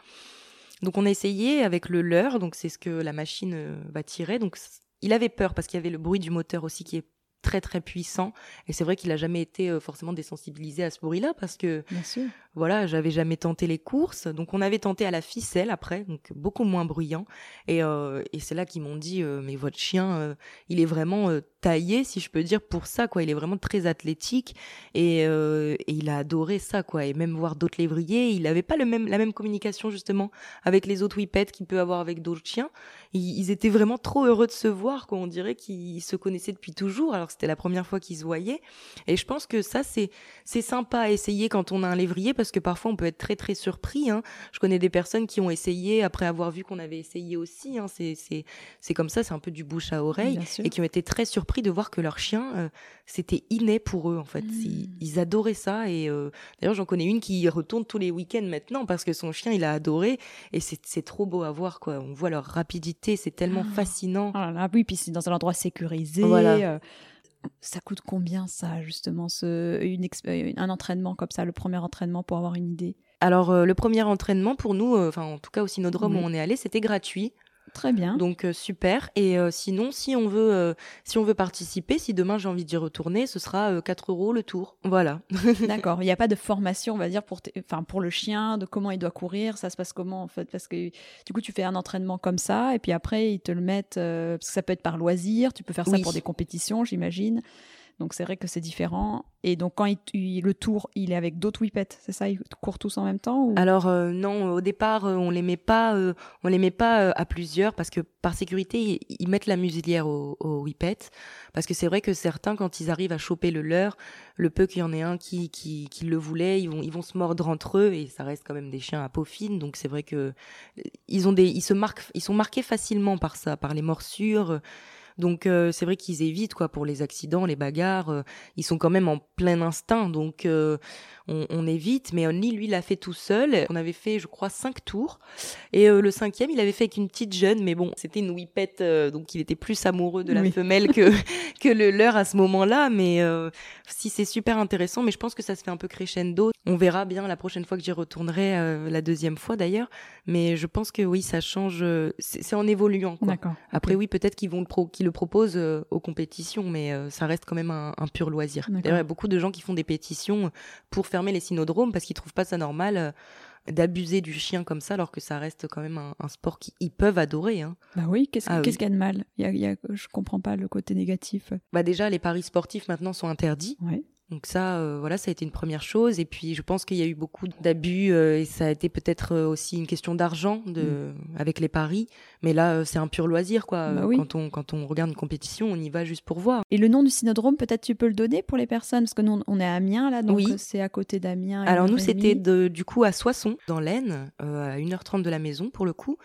Donc on a essayé avec le leurre, donc c'est ce que la machine va tirer. Donc il avait peur parce qu'il y avait le bruit du moteur aussi qui est très très puissant et c'est vrai qu'il a jamais été forcément désensibilisé à ce bruit-là parce que Bien sûr voilà, j'avais jamais tenté les courses, donc on avait tenté à la ficelle après, donc beaucoup moins bruyant. Et, euh, et c'est là qu'ils m'ont dit, euh, mais votre chien, euh, il est vraiment taillé, si je peux dire, pour ça, quoi. Il est vraiment très athlétique et, et il a adoré ça, quoi. Et même voir d'autres lévriers, il n'avait pas le même, la même communication justement avec les autres whippets qu'il peut avoir avec d'autres chiens. Ils, ils, étaient vraiment trop heureux de se voir, quoi. On dirait qu'ils se connaissaient depuis toujours, alors c'était la première fois qu'ils se voyaient. Et je pense que ça, c'est c'est sympa à essayer quand on a un lévrier parce parce que parfois on peut être très très surpris. Hein. Je connais des personnes qui ont essayé après avoir vu qu'on avait essayé aussi. Hein. C'est comme ça, c'est un peu du bouche à oreille et qui ont été très surpris de voir que leur chien euh, c'était inné pour eux en fait. Mmh. Ils, adoraient ça et euh, d'ailleurs j'en connais une qui retourne tous les week-ends maintenant parce que son chien il a adoré et c'est trop beau à voir quoi. On voit leur rapidité, c'est tellement ah. fascinant. Ah là oui, puis c'est dans un endroit sécurisé. Voilà. Euh, ça coûte combien ça, justement, ce, une, euh, un entraînement comme ça, le premier entraînement pour avoir une idée? Alors, euh, le premier entraînement pour nous, euh, enfin en tout cas au Synodrome où on est allé, c'était gratuit. Très bien. Donc euh, super. Et euh, sinon, si on veut, euh, si on veut participer, si demain j'ai envie d'y retourner, ce sera 4 euros le tour. Voilà. D'accord. Il n'y a pas de formation, on va dire, pour, enfin, pour le chien, de comment il doit courir. Ça se passe comment en fait? Parce que du coup, tu fais un entraînement comme ça, et puis après, ils te le mettent. parce que ça peut être par loisir. Tu peux faire ça pour des compétitions, j'imagine. Donc c'est vrai que c'est différent. Et donc quand il, le tour, il est avec d'autres whippets, c'est ça? Ils courent tous en même temps Alors euh, non, au départ, euh, on les met pas, euh, on les met pas à plusieurs parce que par sécurité, ils, mettent la muselière au, au whippet. Parce que c'est vrai que certains, quand ils arrivent à choper le leur, le peu qu'il y en ait un qui, qui, qui, le voulait, ils vont, ils vont se mordre entre eux et ça reste quand même des chiens à peau fine. Donc c'est vrai que ils ont des, ils se marquent, ils sont marqués facilement par ça, par les morsures. Donc euh, c'est vrai qu'ils évitent quoi pour les accidents, les bagarres. Euh, ils sont quand même en plein instinct, donc euh, on, évite. Mais Only lui l'a fait tout seul. On avait fait, je crois, cinq tours. Et le cinquième, il avait fait avec une petite jeune, mais bon, c'était une whippette, donc il était plus amoureux de la femelle que que le leur à ce moment-là. Mais si c'est super intéressant, mais je pense que ça se fait un peu crescendo. On verra bien la prochaine fois que j'y retournerai, la deuxième fois d'ailleurs. Mais je pense que oui, ça change. C'est en évoluant. Quoi. Après, oui, peut-être qu'ils vont le pro, le propose euh, aux compétitions, mais euh, ça reste quand même un, pur loisir. D'ailleurs, il y a beaucoup de gens qui font des pétitions pour fermer les synodromes parce qu'ils trouvent pas ça normal euh, d'abuser du chien comme ça, alors que ça reste quand même un, sport qu'ils peuvent adorer. Hein. Bah oui, qu'est-ce ah qu'il y a de mal? Il y a, Je comprends pas le côté négatif. Bah déjà, les paris sportifs maintenant sont interdits. Ouais. Donc ça, euh, voilà, ça a été une première chose. Et puis, je pense qu'il y a eu beaucoup d'abus euh, et ça a été peut-être euh, aussi une question d'argent de mm. avec les paris. Mais là, c'est un pur loisir, quoi. Bah quand on quand on regarde une compétition, on y va juste pour voir. Et le nom du synodrome, peut-être tu peux le donner pour les personnes? Parce que nous on est à Amiens là, donc c'est à côté d'Amiens. Alors nous, c'était du coup à Soissons, dans l'Aisne, à 1h30 de la maison pour le coup.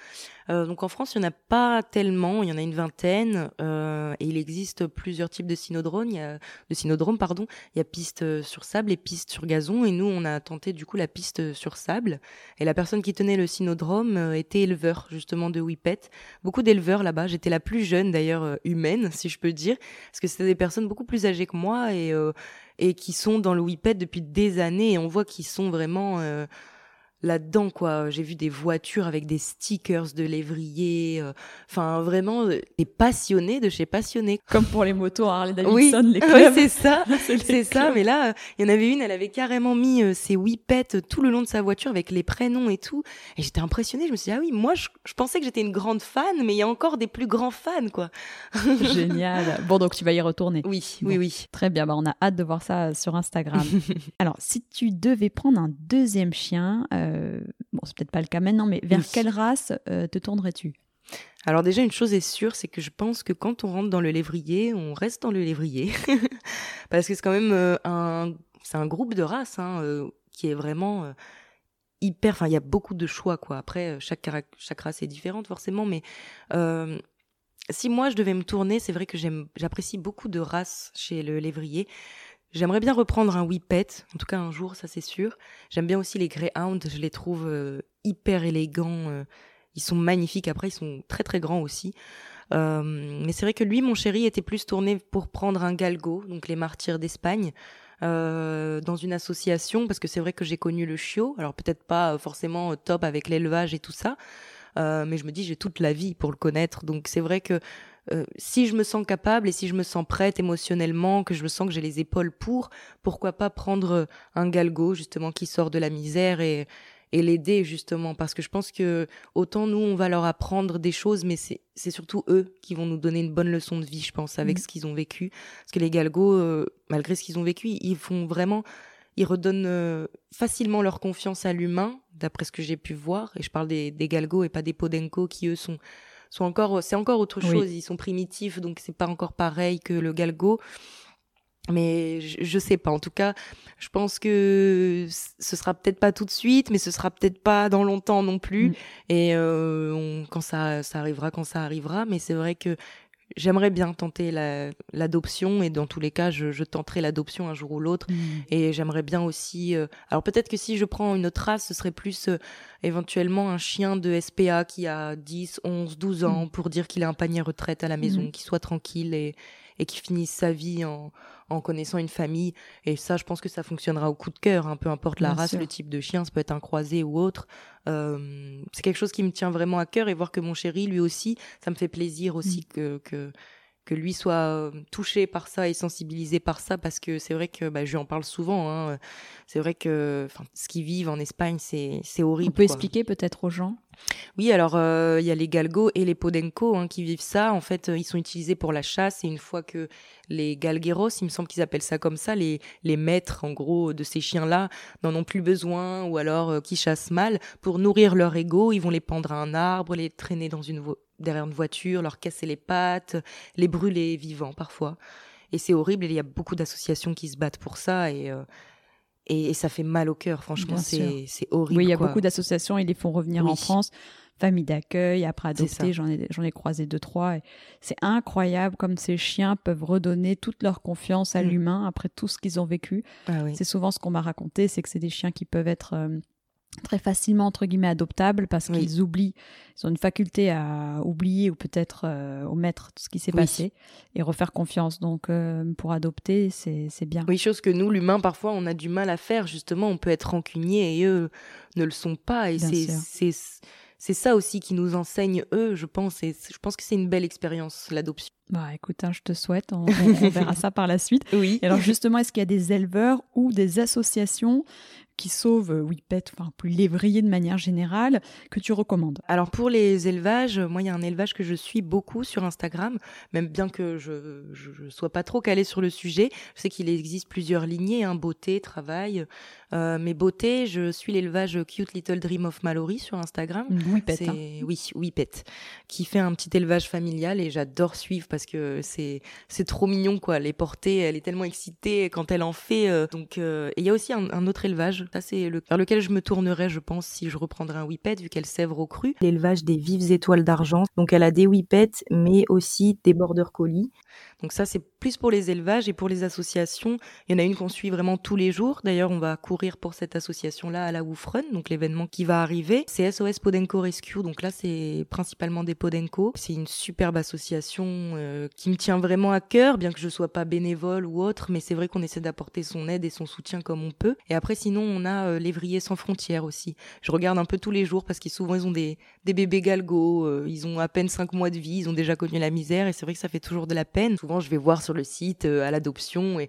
Donc en France, il n'y en a pas tellement, il y en a une vingtaine, et il existe plusieurs types de synodromes. Il y a, de synodromes, pardon. Il y a piste sur sable et piste sur gazon, et nous, on a tenté du coup la piste sur sable. Et la personne qui tenait le synodrome euh, était éleveur justement de Whippet. Beaucoup d'éleveurs là-bas. J'étais la plus jeune d'ailleurs humaine, si je peux dire, parce que c'était des personnes beaucoup plus âgées que moi et et qui sont dans le Whippet depuis des années, et on voit qu'ils sont vraiment là-dedans quoi. J'ai vu des voitures avec des stickers de lévrier. Euh, enfin vraiment euh, des passionnés de chez passionnés. Comme pour les motos Harley Davidson, oui, les clubs. c'est ça, c'est ça. Mais là, il y en avait une, elle avait carrément mis euh, ses whippets tout le long de sa voiture avec les prénoms et tout. Et j'étais impressionnée. Je me suis dit ah oui, moi je, pensais que j'étais une grande fan, mais il y a encore des plus grands fans quoi. Génial. Bon donc tu vas y retourner. Oui, oui, oui. Très bien. Bah on a hâte de voir ça sur Instagram. Alors si tu devais prendre un deuxième chien. Euh, bon, c'est peut-être pas le cas maintenant, mais vers quelle race euh, te tournerais-tu alors déjà, une chose est sûre, c'est que je pense que quand on rentre dans le lévrier, on reste dans le lévrier. Parce que c'est quand même euh, un, c'est un groupe de races hein, qui est vraiment hyper... Enfin, il y a beaucoup de choix, quoi. Après, chaque, chaque race est différente, forcément, mais... si moi, je devais me tourner, c'est vrai que j'apprécie beaucoup de races chez le lévrier. J'aimerais bien reprendre un Whippet, en tout cas un jour, ça c'est sûr. J'aime bien aussi les Greyhounds, je les trouve euh, hyper élégants. Euh, ils sont magnifiques, après ils sont très très grands aussi. Euh, mais c'est vrai que lui, mon chéri, était plus tourné pour prendre un galgo, donc les martyrs d'Espagne, dans une association, parce que c'est vrai que j'ai connu le chiot, alors peut-être pas forcément top avec l'élevage et tout ça, mais je me dis j'ai toute la vie pour le connaître, donc c'est vrai que euh, si je me sens capable et si je me sens prête émotionnellement, que je me sens que j'ai les épaules pour, pourquoi pas prendre un galgo justement qui sort de la misère et, et l'aider justement. Parce que je pense que autant nous on va leur apprendre des choses mais c'est c'est surtout eux qui vont nous donner une bonne leçon de vie je pense avec mmh. ce qu'ils ont vécu. Parce que les galgos euh, malgré ce qu'ils ont vécu ils font vraiment ils redonnent euh, facilement leur confiance à l'humain d'après ce que j'ai pu voir. Et je parle des, des galgos et pas des podenko qui eux sont sont encore, c'est encore autre chose. Ils sont primitifs, donc c'est pas encore pareil que le galgo. Mais je, sais pas. En tout cas, je pense que ce sera peut-être pas tout de suite, mais ce sera peut-être pas dans longtemps non plus. Mm. Et euh, quand ça, ça arrivera, quand ça arrivera. Mais c'est vrai que j'aimerais bien tenter l'adoption et dans tous les cas, je, tenterai l'adoption un jour ou l'autre. Mm. Et j'aimerais bien aussi. Euh, alors peut-être que si je prends une autre race, ce serait plus euh, éventuellement un chien de SPA qui a 10, 11, 12 ans mm. pour dire qu'il a un panier retraite à la maison, mm. qu'il soit tranquille et, et qu'il finisse sa vie en, en connaissant une famille. Et ça, je pense que ça fonctionnera au coup de cœur, hein, peu importe la race, le type de chien, ça peut être un croisé ou autre. Euh, c'est quelque chose qui me tient vraiment à cœur et voir que mon chéri, lui aussi, ça me fait plaisir aussi mm. que, que que lui soit euh, touché par ça et sensibilisé par ça parce que c'est vrai que bah, je lui en parle souvent hein. c'est vrai que ce qu'ils vivent en Espagne c'est c'est horrible on peut expliquer peut-être aux gens? Oui, alors euh, il y a les galgos et les podenco hein, qui vivent ça. En fait, euh, ils sont utilisés pour la chasse et une fois que les galgueros, il me semble qu'ils appellent ça comme ça, les, les maîtres en gros de ces chiens-là n'en ont plus besoin ou alors euh, qui chassent mal, pour nourrir leur ego, ils vont les pendre à un arbre, les traîner dans une derrière une voiture, leur casser les pattes, les brûler vivants parfois. Et c'est horrible, il y a beaucoup d'associations qui se battent pour ça et et, ça fait mal au cœur, franchement, c'est horrible. Oui, il y a beaucoup d'associations, ils les font revenir en France. Famille d'accueil, après adopter, j'en ai, ai croisé deux, trois. C'est incroyable comme ces chiens peuvent redonner toute leur confiance à mm. l'humain après tout ce qu'ils ont vécu. Ah c'est souvent ce qu'on m'a raconté, c'est que c'est des chiens qui peuvent être euh, très facilement entre guillemets adoptables parce qu'ils oublient, ils ont une faculté à oublier ou peut-être euh, omettre tout ce qui s'est passé et refaire confiance. Donc euh, pour adopter, c'est bien. Oui, chose que nous, l'humain, parfois, on a du mal à faire. Justement, on peut être rancunier et eux ne le sont pas. Et c'est c'est ça aussi qui nous enseigne eux, je pense. Et je pense que c'est une belle expérience l'adoption. Bah écoute, hein, je te souhaite, on, on, verra ça par la suite. Oui. alors justement, est-ce qu'il y a des éleveurs ou des associations qui sauvent euh, Whippet, enfin plus lévrier de manière générale, que tu recommandes? Alors pour les élevages, moi il y a un élevage que je suis beaucoup sur Instagram, même bien que je ne sois pas trop calée sur le sujet. Je sais qu'il existe plusieurs lignées, hein, beauté, travail. Euh, mais beauté, je suis l'élevage Cute Little Dream of Mallory sur Instagram. Whippet. Hein. Oui, qui fait un petit élevage familial et j'adore suivre parce que c'est c'est trop mignon quoi. Les portées, elle est tellement excitée quand elle en fait. Euh, donc euh, il y a aussi un, autre élevage ça, c'est vers lequel je me tournerais, je pense, si je reprendrais un whippet, vu qu'elle sèvre au cru. L'élevage des vives étoiles d'argent. Donc, elle a des whippets, mais aussi des border collies. Donc ça, c'est plus pour les élevages et pour les associations. Il y en a une qu'on suit vraiment tous les jours. D'ailleurs, on va courir pour cette association-là à la Woufrun, donc l'événement qui va arriver. C'est SOS Podenco Rescue. Donc là, c'est principalement des Podenco. C'est une superbe association euh, qui me tient vraiment à cœur, bien que je sois pas bénévole ou autre. Mais c'est vrai qu'on essaie d'apporter son aide et son soutien comme on peut. Et après, sinon, on a euh, l'évrier sans frontières aussi. Je regarde un peu tous les jours parce qu'ils souvent ils ont des, des bébés galgos. Euh, ils ont à peine cinq mois de vie. Ils ont déjà connu la misère et c'est vrai que ça fait toujours de la peine. Souvent, je vais voir sur le site euh, à l'adoption et,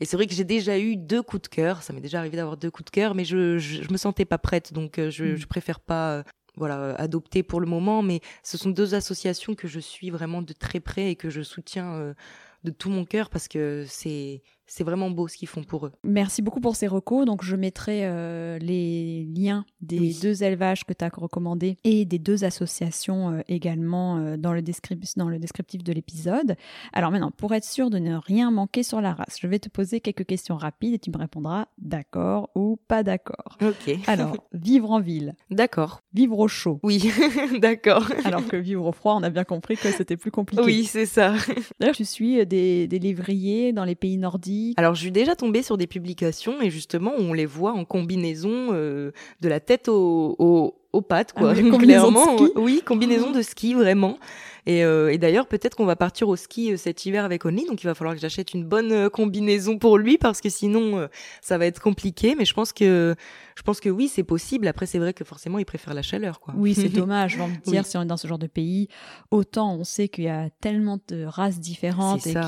et c'est vrai que j'ai déjà eu deux coups de cœur. Ça m'est déjà arrivé d'avoir deux coups de cœur, mais je, je, me sentais pas prête, donc euh, je, mm. je préfère pas euh, voilà adopter pour le moment. Mais ce sont deux associations que je suis vraiment de très près et que je soutiens de tout mon cœur parce que c'est c'est vraiment beau ce qu'ils font pour eux. Merci beaucoup pour ces recos. Donc, je mettrai euh, les liens des deux élevages que tu as recommandés et des deux associations euh, également euh, dans, le dans le descriptif de l'épisode. Alors maintenant, pour être sûr de ne rien manquer sur la race, je vais te poser quelques questions rapides et tu me répondras d'accord ou pas d'accord. Ok. Alors, vivre en ville. D'accord. Vivre au chaud. Oui, d'accord. Alors que vivre au froid, on a bien compris que c'était plus compliqué. Oui, c'est ça. D'ailleurs, tu suis des, des lévriers dans les pays nordiques alors, je suis déjà tombée sur des publications et justement, on les voit en combinaison euh, de la tête aux, aux, pattes, quoi. Ah Clairement, oui, combinaison de ski, vraiment. Et, euh, et d'ailleurs, peut-être qu'on va partir au ski euh, cet hiver avec Only, donc il va falloir que j'achète une bonne euh, combinaison pour lui parce que sinon ça va être compliqué. Mais je pense que je pense que oui, c'est possible. Après, c'est vrai que forcément, il préfère la chaleur, quoi. Oui, c'est dommage. J'ai envie dire, si on est dans ce genre de pays, autant on sait qu'il y a tellement de races différentes et qui,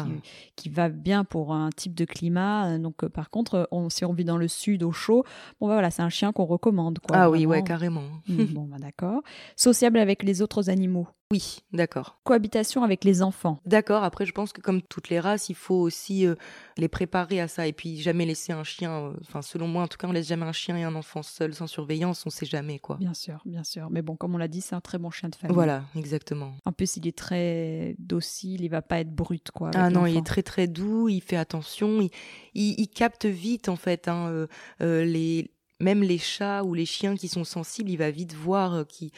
qui, va bien pour un type de climat. Donc, par contre, on, si on vit dans le sud au chaud, bon bah, voilà, c'est un chien qu'on recommande, quoi. Ah oui, ouais, carrément. Mmh, bon, bah, d'accord. Sociable avec les autres animaux. Oui, d'accord. Cohabitation avec les enfants. D'accord. Après, je pense que comme toutes les races, il faut aussi euh, les préparer à ça et puis jamais laisser un chien. Euh, enfin, selon moi, en tout cas, on laisse jamais un chien et un enfant seul sans surveillance. On sait jamais quoi. Bien sûr, bien sûr. Mais bon, comme on l'a dit, c'est un très bon chien de famille. Voilà, exactement. En plus, il est très docile. Il va pas être brut quoi. Ah non, il est très très doux. Il fait attention. Il, capte vite en fait. Hein, euh, les même les chats ou les chiens qui sont sensibles, il va vite voir qui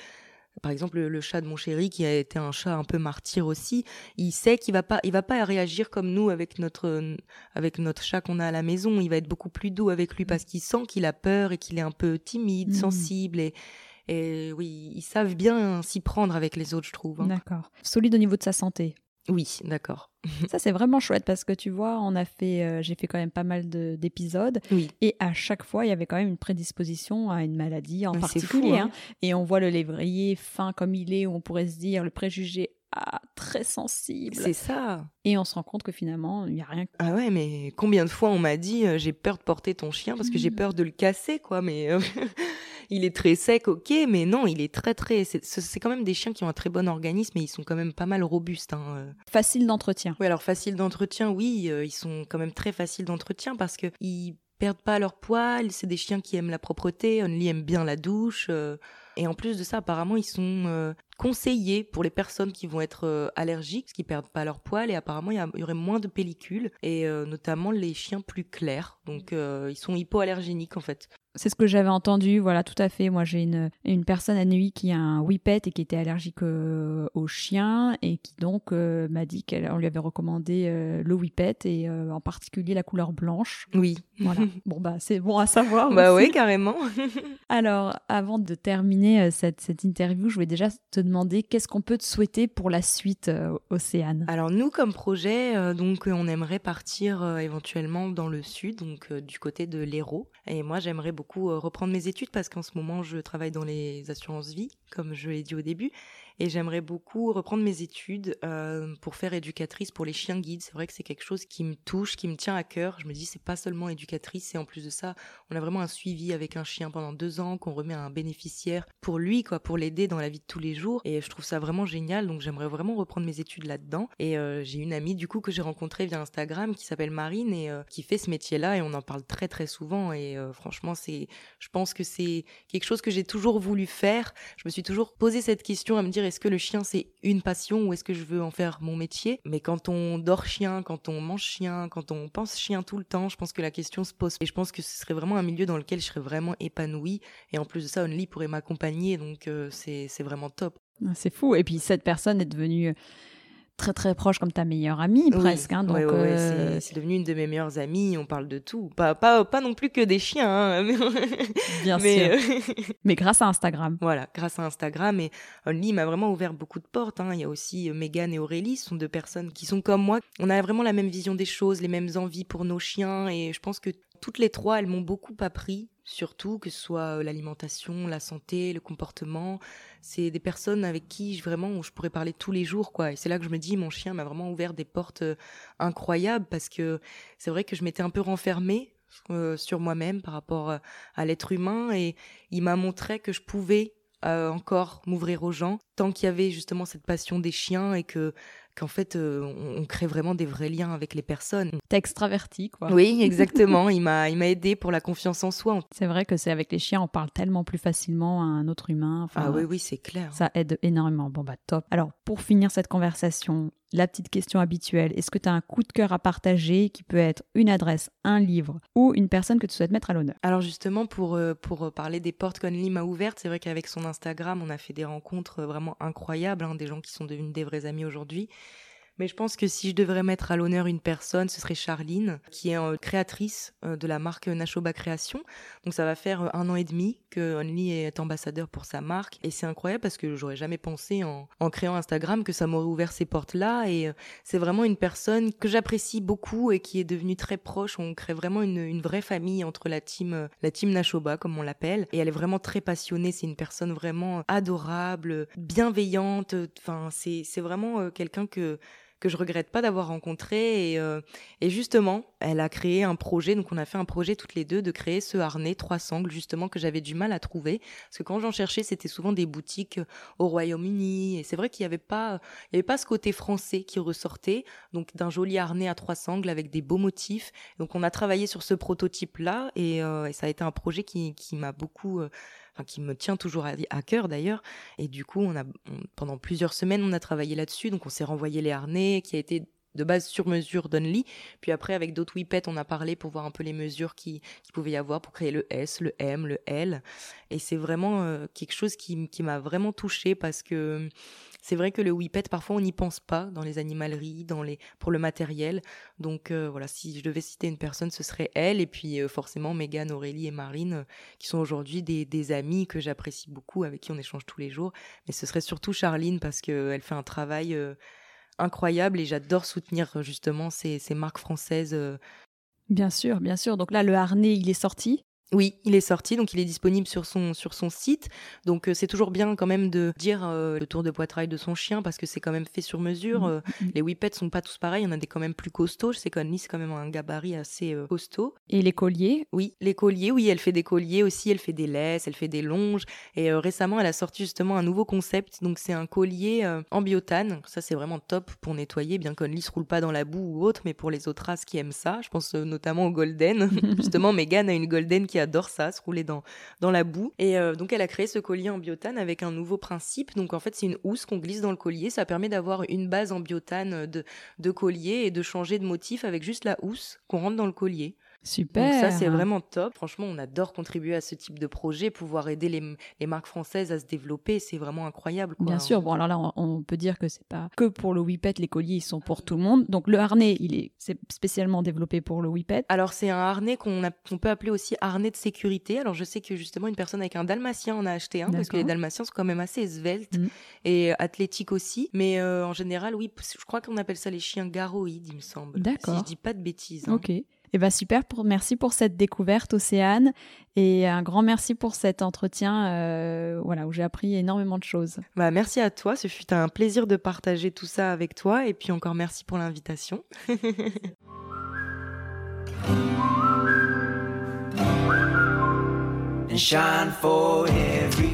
par exemple le, chat de mon chéri qui a été un chat un peu martyr aussi, il sait qu'il va pas il va pas réagir comme nous avec notre avec notre chat qu'on a à la maison, il va être beaucoup plus doux avec lui parce qu'il sent qu'il a peur et qu'il est un peu timide, mmh. sensible et et oui, ils savent bien s'y prendre avec les autres, je trouve. Hein. D'accord. Solide au niveau de sa santé. Oui, d'accord. Ça, c'est vraiment chouette parce que tu vois, on a fait, euh, j'ai fait quand même pas mal d'épisodes. Et à chaque fois, il y avait quand même une prédisposition à une maladie en particulier. Hein. Hein. Et on voit le lévrier fin comme il est, où on pourrait se dire le préjugé très sensible. C'est ça. Et on se rend compte que finalement, il n'y a rien. Ah ouais, mais combien de fois on m'a dit euh, j'ai peur de porter ton chien parce que j'ai Mm. peur de le casser, quoi. Mais euh, il est très sec, ok, mais non, il est très très. C'est quand même des chiens qui ont un très bon organisme et ils sont quand même pas mal robustes. Hein. euh. Facile d'entretien. Oui, alors facile d'entretien, oui, euh, ils sont quand même très faciles d'entretien parce que ils perdent pas leur poil. C'est des chiens qui aiment la propreté. Only aime bien la douche. euh, et en plus de ça, apparemment, ils sont euh, conseillés pour les personnes qui vont être euh, allergiques, qu'ils perdent pas leur poil. Et apparemment, il y, y aurait moins de pellicules, et notamment les chiens plus clairs. Donc, ils sont hypoallergéniques, en fait. C'est ce que j'avais entendu, voilà, tout à fait. Moi, j'ai une, une personne à Neuilly qui a un whippet et qui était allergique euh, aux chiens et qui donc euh, m'a dit qu'on lui avait recommandé euh, le whippet et en particulier la couleur blanche. Oui. Voilà. bon, bah, c'est bon à savoir. bah oui, carrément. Alors, avant de terminer cette, cette interview, je voulais déjà te demander qu'est-ce qu'on peut te souhaiter pour la suite, Océane? Alors nous, comme projet, donc on aimerait partir éventuellement dans le sud, donc du côté de l'Hérault. Et moi, j'aimerais beaucoup euh, reprendre mes études parce qu'en ce moment, je travaille dans les assurances vie, comme je l'ai dit au début. Et j'aimerais beaucoup reprendre mes études euh, pour faire éducatrice pour les chiens guides. C'est vrai que c'est quelque chose qui me touche, qui me tient à cœur. Je me dis, c'est pas seulement éducatrice, c'est en plus de ça, on a vraiment un suivi avec un chien pendant deux ans qu'on remet à un bénéficiaire pour lui, quoi, pour l'aider dans la vie de tous les jours. Et je trouve ça vraiment génial. Donc j'aimerais vraiment reprendre mes études là-dedans. Et euh, j'ai une amie du coup que j'ai rencontrée via Instagram qui s'appelle Marine et euh, qui fait ce métier-là et on en parle très très souvent. Et franchement, c'est, je pense que c'est quelque chose que j'ai toujours voulu faire. Je me suis toujours posé cette question à me dire est-ce que le chien c'est une passion ou est-ce que je veux en faire mon métier? Mais quand on dort chien, quand on mange chien, quand on pense chien tout le temps, je pense que la question se pose. Et je pense que ce serait vraiment un milieu dans lequel je serais vraiment épanouie. Et en plus de ça, Only pourrait m'accompagner, donc euh, c'est c'est vraiment top. C'est fou. Et puis, cette personne est devenue très très proche comme ta meilleure amie Oui. presque. hein, donc, Ouais, ouais, ouais, euh, c'est- devenu une de mes meilleures amies. On parle de tout, pas pas pas non plus que des chiens, hein, mais, bien mais, sûr. euh, Mais grâce à Instagram. Voilà, grâce à Instagram et Only m'a vraiment ouvert beaucoup de portes. hein. Il y a aussi euh, Megan et Aurélie, ce sont deux personnes qui sont comme moi. On a vraiment la même vision des choses, les mêmes envies pour nos chiens et je pense que toutes les trois, elles m'ont beaucoup appris, surtout que ce soit euh, l'alimentation, la santé, le comportement. C'est des personnes avec qui je, vraiment je pourrais parler tous les jours, quoi. Et c'est là que je me dis, mon chien m'a vraiment ouvert des portes euh, incroyables parce que c'est vrai que je m'étais un peu renfermée euh, sur moi-même par rapport à l'être humain et il m'a montré que je pouvais encore m'ouvrir aux gens tant qu'il y avait justement cette passion des chiens et que qu'en fait euh, on, crée vraiment des vrais liens avec les personnes. T'es extraverti, quoi. Oui, exactement. il m'a il m'a aidé pour la confiance en soi. C'est vrai que c'est avec les chiens, on parle tellement plus facilement à un autre humain. Enfin, ah oui oui c'est clair. Ça aide énormément. Bon, bah top. Alors, pour finir cette conversation, la petite question habituelle. Est-ce que tu as un coup de cœur à partager qui peut être une adresse, un livre ou une personne que tu souhaites mettre à l'honneur? Alors justement, pour, euh, pour parler des portes qu'Only m'a ouvertes, c'est vrai qu'avec son Instagram, on a fait des rencontres euh, vraiment incroyables, hein, des gens qui sont devenus des vrais amis aujourd'hui. Mais je pense que si je devrais mettre à l'honneur une personne, ce serait Charline, qui est euh, créatrice euh, de la marque Nashoba Création. Donc ça va faire euh, un an et demi que Only est ambassadeur pour sa marque. Et c'est incroyable parce que j'aurais jamais pensé en, créant Instagram que ça m'aurait ouvert ces portes-là. Et c'est vraiment une personne que j'apprécie beaucoup et qui est devenue très proche. On crée vraiment une, vraie famille entre la team, la team Nashoba, comme on l'appelle. Et elle est vraiment très passionnée. C'est une personne vraiment adorable, bienveillante. Enfin, c'est, vraiment quelqu'un que que je regrette pas d'avoir rencontré et, euh, et justement elle a créé un projet donc on a fait un projet toutes les deux de créer ce harnais trois sangles justement que j'avais du mal à trouver. Parce que quand j'en cherchais c'était souvent des boutiques au Royaume-Uni et c'est vrai qu'il y avait pas il avait pas ce côté français qui ressortait. Donc d'un joli harnais à trois sangles avec des beaux motifs. Donc on a travaillé sur ce prototype là et, euh, ça a été un projet qui, m'a beaucoup euh, Enfin, qui me tient toujours à, cœur d'ailleurs. Et du coup, on a, pendant plusieurs semaines, on a travaillé là-dessus. Donc, on s'est renvoyé les harnais qui a été de base sur mesure d'Only. Puis après, avec d'autres whippets, on a parlé pour voir un peu les mesures qui, qui pouvait y avoir pour créer le S, le M, le L. Et c'est vraiment euh, quelque chose qui, qui m'a vraiment touchée parce que c'est vrai que le whippet, parfois, on n'y pense pas dans les animaleries, dans les, pour le matériel. Donc euh, voilà, si je devais citer une personne, ce serait elle. Et puis euh, forcément, Megan, Aurélie et Marine, euh, qui sont aujourd'hui des, des amies que j'apprécie beaucoup, avec qui on échange tous les jours. Mais ce serait surtout Charline parce qu'elle fait un travail incroyable et j'adore soutenir justement ces, marques françaises. Bien sûr, bien sûr. Donc là, le harnais, il est sorti. Oui, il est sorti, donc il est disponible sur son, sur son site. Donc euh, c'est toujours bien quand même de dire euh, le tour de poitrail de son chien parce que c'est quand même fait sur mesure. Mmh, Euh, mmh. les whippets sont pas tous pareils, il y en a des quand même plus costauds. Je sais qu'Annie c'est quand même un gabarit assez costaud. Et les colliers? Oui, les colliers, oui, elle fait des colliers aussi, elle fait des laisses, elle fait des longes. Et récemment, elle a sorti justement un nouveau concept. Donc c'est un collier en biotane. Ça c'est vraiment top pour nettoyer, bien qu'Annie se roule pas dans la boue ou autre, mais pour les autres races qui aiment ça, je pense notamment au golden. justement, Megan a une golden qui adore ça, se rouler dans, dans la boue. Et euh, donc, elle a créé ce collier en biotane avec un nouveau principe. Donc, en fait, c'est une housse qu'on glisse dans le collier. Ça permet d'avoir une base en biotane de, de collier et de changer de motif avec juste la housse qu'on rentre dans le collier. Super. Donc ça, c'est vraiment top. Franchement, on adore contribuer à ce type de projet, pouvoir aider les, les marques françaises à se développer. C'est vraiment incroyable. Quoi. Bien sûr, bon alors là on, on peut dire que c'est pas que pour le whippet, les colliers ils sont pour tout le monde. Donc le harnais, il est c'est spécialement développé pour le whippet. Alors c'est un harnais qu'on peut appeler aussi harnais de sécurité. Alors je sais que justement une personne avec un dalmatien en a acheté un parce que les dalmatiens sont quand même assez sveltes Mm. et euh, athlétiques aussi. Mais euh, en général, oui, je crois qu'on appelle ça les chiens garoïdes, il me semble. D'accord. Si je dis pas de bêtises. hein. Ok. Et ben super, pour, merci pour cette découverte Océane et un grand merci pour cet entretien euh, voilà où j'ai appris énormément de choses. Bah merci à toi. Ce fut un plaisir de partager tout ça avec toi et puis encore merci pour l'invitation. and shine for everyone.